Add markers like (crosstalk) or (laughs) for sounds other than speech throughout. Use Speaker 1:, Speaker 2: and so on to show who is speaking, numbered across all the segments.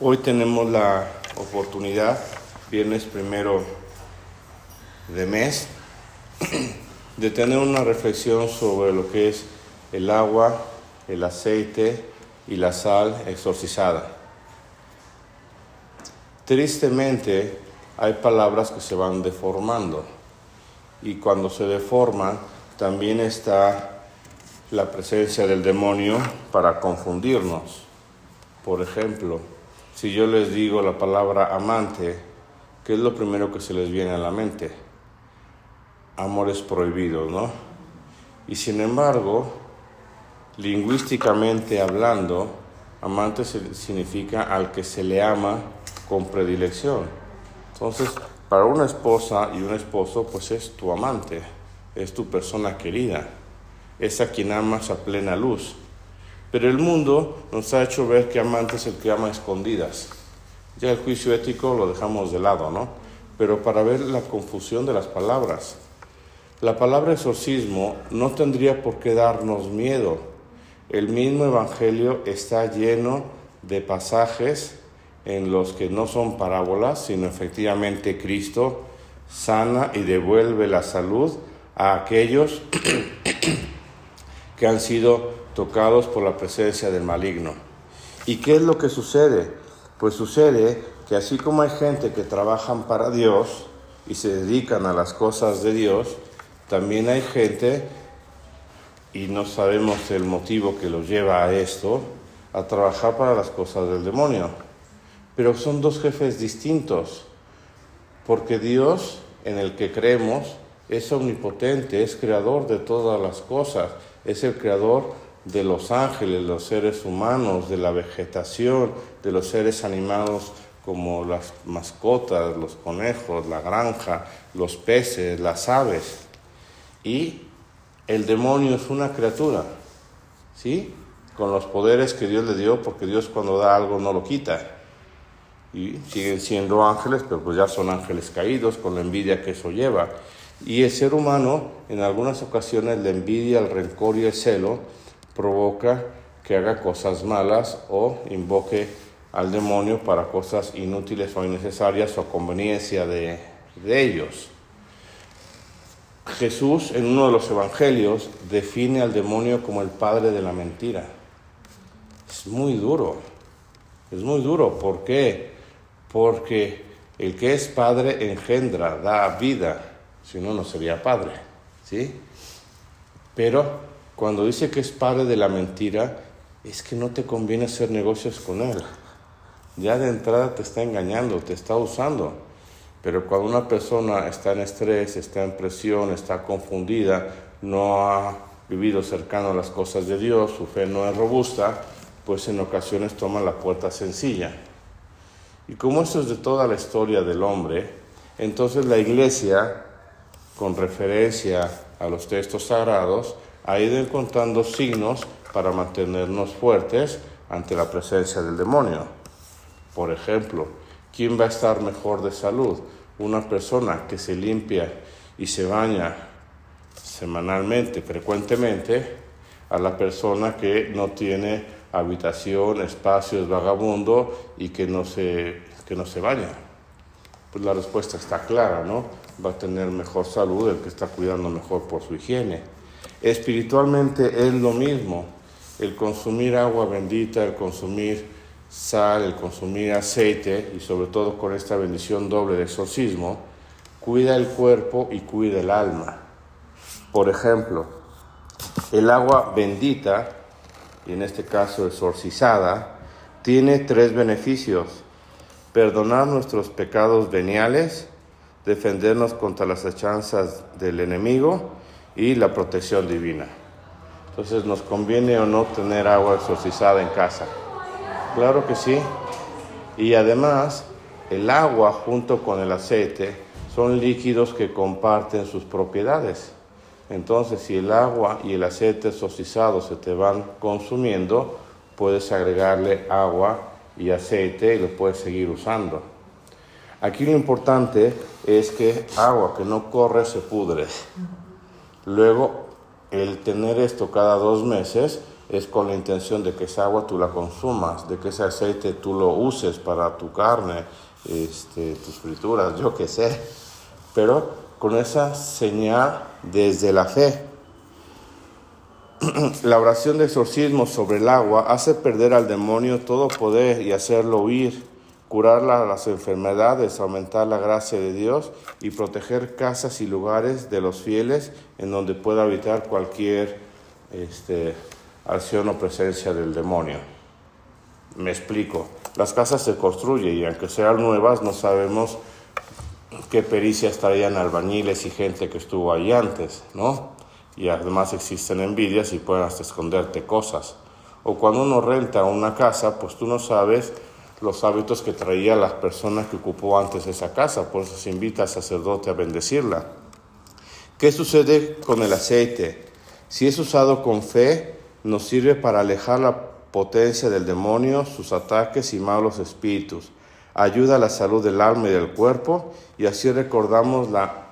Speaker 1: Hoy tenemos la oportunidad, viernes primero de mes, (clears throat) de tener una reflexión sobre lo que es el agua, el aceite y la sal exorcizada. Tristemente hay palabras que se van deformando y cuando se deforman también está la presencia del demonio para confundirnos. Por ejemplo, si yo les digo la palabra amante, ¿qué es lo primero que se les viene a la mente? Amores prohibidos, ¿no? Y sin embargo, lingüísticamente hablando, amante significa al que se le ama con predilección. Entonces, para una esposa y un esposo, pues es tu amante, es tu persona querida, es a quien amas a plena luz. Pero el mundo nos ha hecho ver que amante es el que ama a escondidas. Ya el juicio ético lo dejamos de lado, ¿no? Pero para ver la confusión de las palabras. La palabra exorcismo no tendría por qué darnos miedo. El mismo Evangelio está lleno de pasajes en los que no son parábolas, sino efectivamente Cristo sana y devuelve la salud a aquellos que han sido tocados por la presencia del maligno. ¿Y qué es lo que sucede? Pues sucede que así como hay gente que trabajan para Dios y se dedican a las cosas de Dios, también hay gente, y no sabemos el motivo que los lleva a esto, a trabajar para las cosas del demonio. Pero son dos jefes distintos, porque Dios en el que creemos es omnipotente, es creador de todas las cosas, es el creador de los ángeles, los seres humanos, de la vegetación, de los seres animados como las mascotas, los conejos, la granja, los peces, las aves. Y el demonio es una criatura, ¿sí? Con los poderes que Dios le dio, porque Dios cuando da algo no lo quita y siguen siendo ángeles, pero pues ya son ángeles caídos con la envidia que eso lleva. Y el ser humano, en algunas ocasiones, la envidia, el rencor y el celo provoca que haga cosas malas o invoque al demonio para cosas inútiles o innecesarias o conveniencia de, de ellos. Jesús en uno de los evangelios define al demonio como el padre de la mentira. Es muy duro, es muy duro. ¿Por qué? porque el que es padre engendra, da vida, si no, no sería padre, ¿sí? Pero cuando dice que es padre de la mentira, es que no te conviene hacer negocios con él. Ya de entrada te está engañando, te está usando. Pero cuando una persona está en estrés, está en presión, está confundida, no ha vivido cercano a las cosas de Dios, su fe no es robusta, pues en ocasiones toma la puerta sencilla. Y como esto es de toda la historia del hombre, entonces la iglesia, con referencia a los textos sagrados, ha ido encontrando signos para mantenernos fuertes ante la presencia del demonio. Por ejemplo, ¿quién va a estar mejor de salud? Una persona que se limpia y se baña semanalmente, frecuentemente, a la persona que no tiene habitación, espacio, es vagabundo y que no se, que no se baña. Pues la respuesta está clara, ¿no? Va a tener mejor salud el que está cuidando mejor por su higiene. Espiritualmente es lo mismo. El consumir agua bendita, el consumir sal, el consumir aceite y sobre todo con esta bendición doble de exorcismo, cuida el cuerpo y cuida el alma. Por ejemplo, el agua bendita y en este caso exorcizada, tiene tres beneficios. Perdonar nuestros pecados veniales, defendernos contra las hechanzas del enemigo y la protección divina. Entonces, ¿nos conviene o no tener agua exorcizada en casa? Claro que sí. Y además, el agua junto con el aceite son líquidos que comparten sus propiedades. Entonces, si el agua y el aceite exorcizado se te van consumiendo, puedes agregarle agua y aceite y lo puedes seguir usando. Aquí lo importante es que agua que no corre se pudre. Luego, el tener esto cada dos meses es con la intención de que esa agua tú la consumas, de que ese aceite tú lo uses para tu carne, este, tus frituras, yo qué sé, pero con esa señal desde la fe. (clears throat) la oración de exorcismo sobre el agua hace perder al demonio todo poder y hacerlo huir, curar las enfermedades, aumentar la gracia de Dios y proteger casas y lugares de los fieles en donde pueda habitar cualquier este, acción o presencia del demonio. Me explico. Las casas se construyen y aunque sean nuevas no sabemos qué pericias traían albañiles y gente que estuvo ahí antes, ¿no? Y además existen envidias y pueden hasta esconderte cosas. O cuando uno renta una casa, pues tú no sabes los hábitos que traía la persona que ocupó antes esa casa, por eso se invita al sacerdote a bendecirla. ¿Qué sucede con el aceite? Si es usado con fe, nos sirve para alejar la potencia del demonio, sus ataques y malos espíritus. Ayuda a la salud del alma y del cuerpo y así recordamos la,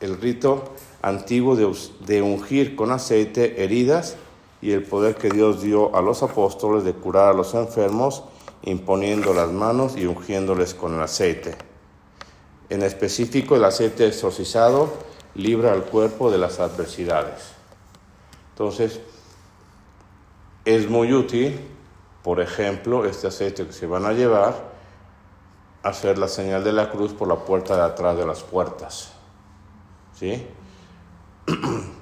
Speaker 1: el rito antiguo de ungir con aceite heridas y el poder que Dios dio a los apóstoles de curar a los enfermos imponiendo las manos y ungiéndoles con el aceite. En específico, el aceite exorcizado libra al cuerpo de las adversidades. Entonces, es muy útil, por ejemplo, este aceite que se van a llevar, hacer la señal de la cruz por la puerta de atrás de las puertas. ¿Sí? (clears throat)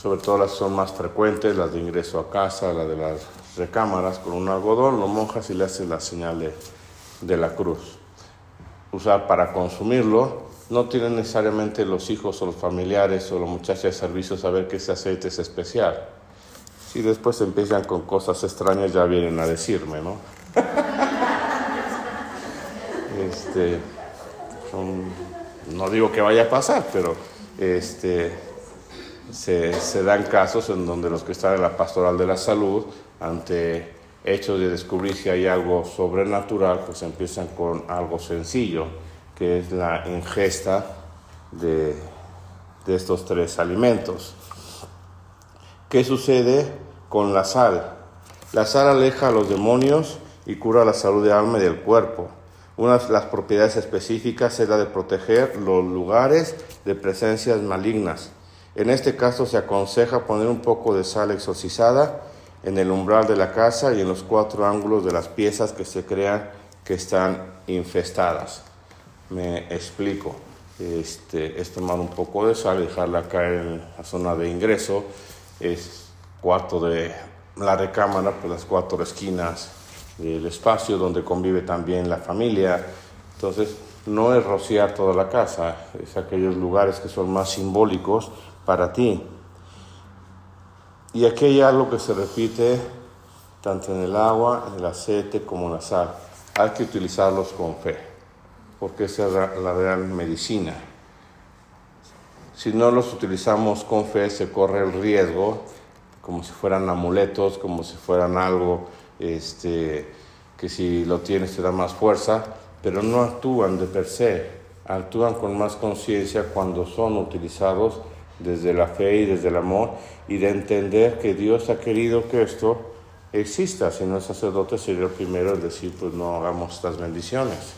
Speaker 1: Sobre todo las son más frecuentes, las de ingreso a casa, la de las recámaras, con un algodón, lo mojas y le haces la señal de, de la cruz. Usar para consumirlo, no tienen necesariamente los hijos o los familiares o los muchachos de servicio saber que ese aceite es especial si después empiezan con cosas extrañas, ya vienen a decirme, ¿no? (laughs) este, no digo que vaya a pasar, pero este, se, dan casos en donde los que están en la pastoral de la salud, ante hechos de descubrir si hay algo sobrenatural, pues empiezan con algo sencillo, que es la ingesta de, de estos tres alimentos. ¿Qué sucede con la sal? La sal aleja a los demonios y cura la salud de alma y del cuerpo. Una de las propiedades específicas es la de proteger los lugares de presencias malignas. En este caso se aconseja poner un poco de sal exorcizada en el umbral de la casa y en los cuatro ángulos de las piezas que se crean que están infestadas. Me explico. Este, es tomar un poco de sal y dejarla caer en la zona de ingreso es cuarto de la recámara, pues las cuatro esquinas del espacio donde convive también la familia. Entonces, no es rociar toda la casa, es aquellos lugares que son más simbólicos para ti. Y aquí hay algo que se repite tanto en el agua, en el aceite como en la sal. Hay que utilizarlos con fe, porque esa es la real medicina. Si no los utilizamos con fe, se corre el riesgo, como si fueran amuletos, como si fueran algo este, que si lo tienes te da más fuerza, pero no actúan de per se, actúan con más conciencia cuando son utilizados desde la fe y desde el amor y de entender que Dios ha querido que esto exista. Si no es sacerdote sería el primero en decir, pues no hagamos estas bendiciones.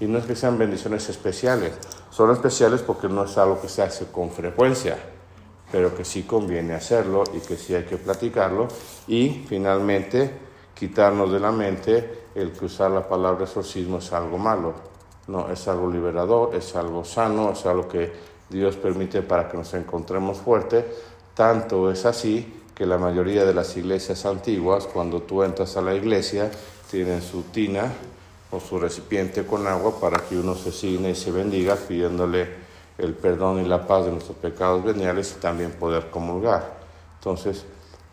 Speaker 1: Y no es que sean bendiciones especiales, son especiales porque no es algo que se hace con frecuencia, pero que sí conviene hacerlo y que sí hay que platicarlo. Y finalmente, quitarnos de la mente el que usar la palabra exorcismo es algo malo. No, es algo liberador, es algo sano, es algo que Dios permite para que nos encontremos fuertes. Tanto es así que la mayoría de las iglesias antiguas, cuando tú entras a la iglesia, tienen su tina o su recipiente con agua para que uno se signe y se bendiga pidiéndole el perdón y la paz de nuestros pecados veniales y también poder comulgar. Entonces,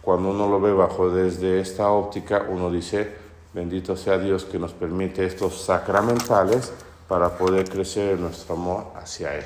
Speaker 1: cuando uno lo ve bajo desde esta óptica, uno dice, bendito sea Dios que nos permite estos sacramentales para poder crecer en nuestro amor hacia Él.